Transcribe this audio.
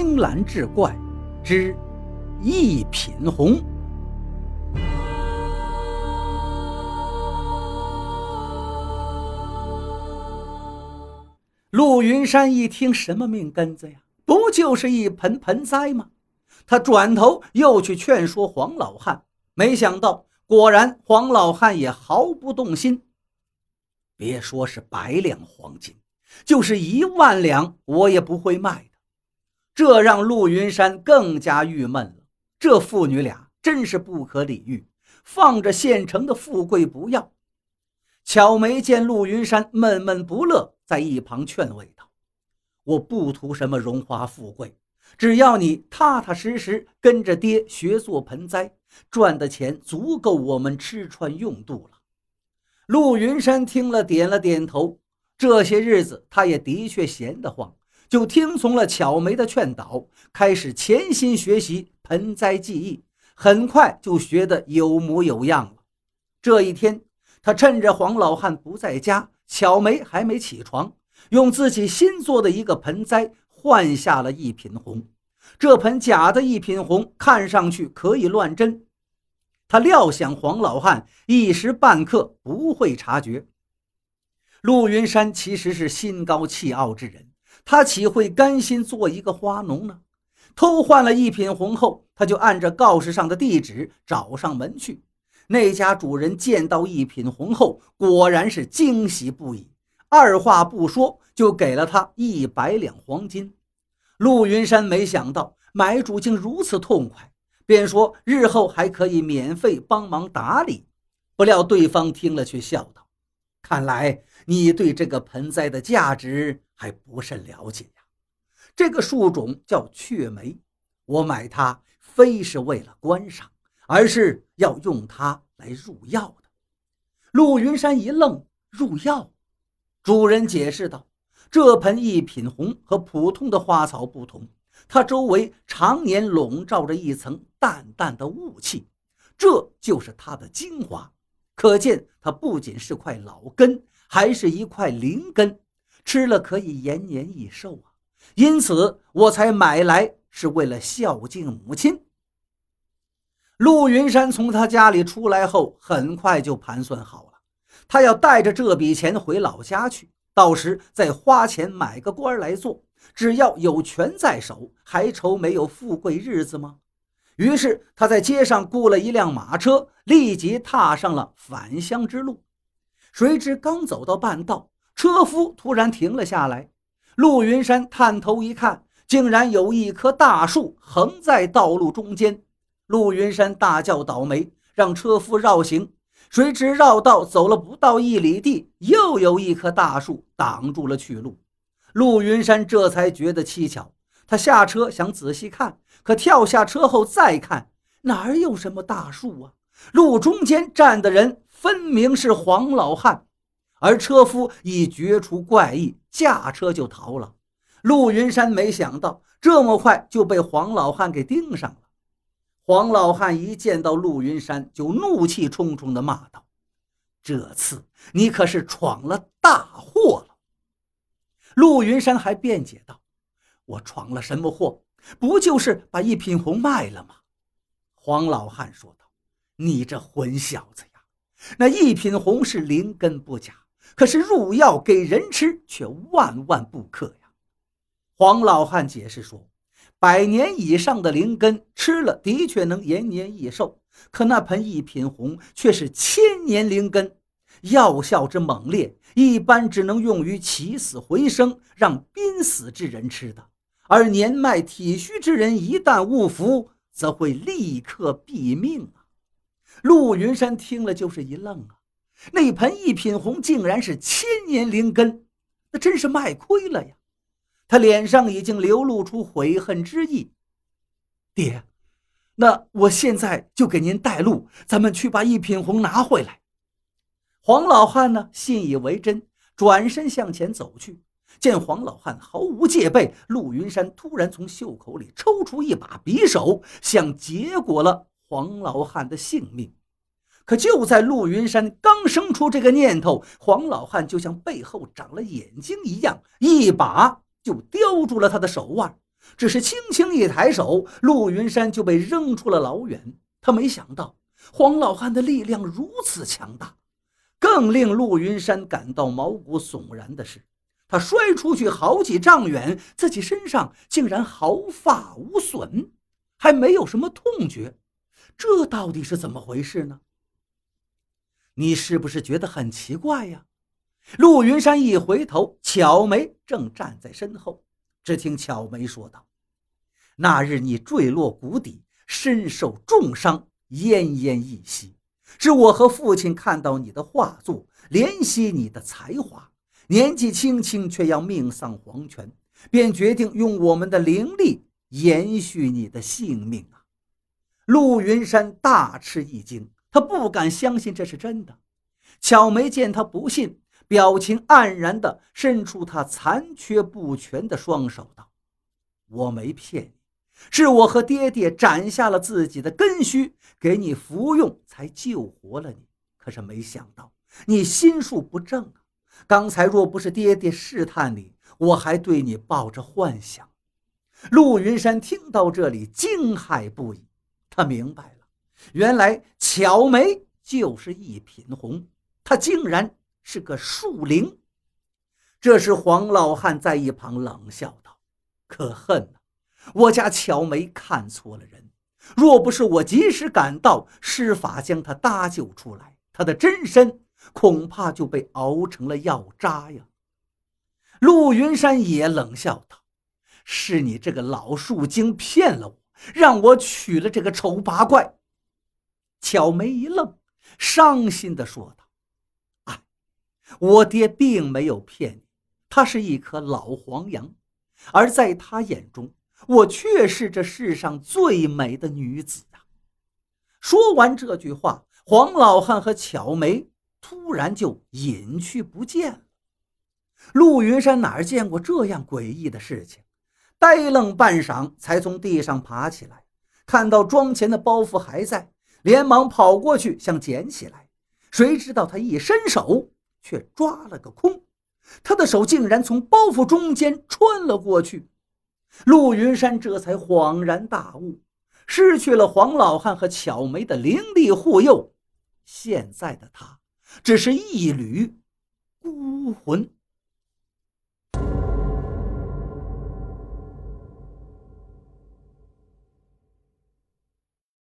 青蓝志怪之一品红。陆云山一听，什么命根子呀？不就是一盆盆栽吗？他转头又去劝说黄老汉，没想到，果然黄老汉也毫不动心。别说是百两黄金，就是一万两，我也不会卖的。这让陆云山更加郁闷了。这父女俩真是不可理喻，放着现成的富贵不要。巧梅见陆云山闷闷不乐，在一旁劝慰道：“我不图什么荣华富贵，只要你踏踏实实跟着爹学做盆栽，赚的钱足够我们吃穿用度了。”陆云山听了，点了点头。这些日子，他也的确闲得慌，就听从了巧梅的劝导，开始潜心学习盆栽技艺，很快就学得有模有样了。这一天。他趁着黄老汉不在家，巧梅还没起床，用自己新做的一个盆栽换下了一品红。这盆假的一品红看上去可以乱真，他料想黄老汉一时半刻不会察觉。陆云山其实是心高气傲之人，他岂会甘心做一个花农呢？偷换了一品红后，他就按着告示上的地址找上门去。那家主人见到一品红后，果然是惊喜不已，二话不说就给了他一百两黄金。陆云山没想到买主竟如此痛快，便说日后还可以免费帮忙打理。不料对方听了却笑道：“看来你对这个盆栽的价值还不甚了解呀。这个树种叫雀梅，我买它非是为了观赏。”而是要用它来入药的。陆云山一愣，入药？主人解释道：“这盆一品红和普通的花草不同，它周围常年笼罩着一层淡淡的雾气，这就是它的精华。可见它不仅是块老根，还是一块灵根，吃了可以延年益寿啊！因此我才买来，是为了孝敬母亲。”陆云山从他家里出来后，很快就盘算好了，他要带着这笔钱回老家去，到时再花钱买个官来做。只要有权在手，还愁没有富贵日子吗？于是他在街上雇了一辆马车，立即踏上了返乡之路。谁知刚走到半道，车夫突然停了下来。陆云山探头一看，竟然有一棵大树横在道路中间。陆云山大叫：“倒霉！”让车夫绕行。谁知绕道走了不到一里地，又有一棵大树挡住了去路。陆云山这才觉得蹊跷。他下车想仔细看，可跳下车后再看，哪儿有什么大树啊？路中间站的人分明是黄老汉，而车夫已觉出怪异，驾车就逃了。陆云山没想到这么快就被黄老汉给盯上了。黄老汉一见到陆云山，就怒气冲冲地骂道：“这次你可是闯了大祸了！”陆云山还辩解道：“我闯了什么祸？不就是把一品红卖了吗？”黄老汉说道：“你这混小子呀，那一品红是灵根不假，可是入药给人吃却万万不可呀。”黄老汉解释说。百年以上的灵根吃了的确能延年益寿，可那盆一品红却是千年灵根，药效之猛烈，一般只能用于起死回生，让濒死之人吃的。而年迈体虚之人一旦误服，则会立刻毙命啊！陆云山听了就是一愣啊，那盆一品红竟然是千年灵根，那真是卖亏了呀！他脸上已经流露出悔恨之意。爹，那我现在就给您带路，咱们去把一品红拿回来。黄老汉呢，信以为真，转身向前走去。见黄老汉毫无戒备，陆云山突然从袖口里抽出一把匕首，想结果了黄老汉的性命。可就在陆云山刚生出这个念头，黄老汉就像背后长了眼睛一样，一把。就叼住了他的手腕，只是轻轻一抬手，陆云山就被扔出了老远。他没想到黄老汉的力量如此强大。更令陆云山感到毛骨悚然的是，他摔出去好几丈远，自己身上竟然毫发无损，还没有什么痛觉。这到底是怎么回事呢？你是不是觉得很奇怪呀？陆云山一回头，巧梅正站在身后。只听巧梅说道：“那日你坠落谷底，身受重伤，奄奄一息。是我和父亲看到你的画作，怜惜你的才华，年纪轻轻却要命丧黄泉，便决定用我们的灵力延续你的性命啊！”陆云山大吃一惊。他不敢相信这是真的。巧梅见他不信，表情黯然地伸出他残缺不全的双手，道：“我没骗你，是我和爹爹斩下了自己的根须给你服用，才救活了你。可是没想到你心术不正啊！刚才若不是爹爹试探你，我还对你抱着幻想。”陆云山听到这里，惊骇不已。他明白了。原来巧梅就是一品红，她竟然是个树灵。这时黄老汉在一旁冷笑道：“可恨呐，我家巧梅看错了人。若不是我及时赶到，施法将她搭救出来，她的真身恐怕就被熬成了药渣呀。”陆云山也冷笑道：“是你这个老树精骗了我，让我娶了这个丑八怪。”巧梅一愣，伤心地说道：“哎，我爹并没有骗你，他是一棵老黄杨，而在他眼中，我却是这世上最美的女子啊！”说完这句话，黄老汉和巧梅突然就隐去不见了。陆云山哪儿见过这样诡异的事情，呆愣半晌，才从地上爬起来，看到庄前的包袱还在。连忙跑过去想捡起来，谁知道他一伸手却抓了个空，他的手竟然从包袱中间穿了过去。陆云山这才恍然大悟，失去了黄老汉和巧梅的灵力护佑，现在的他只是一缕孤魂。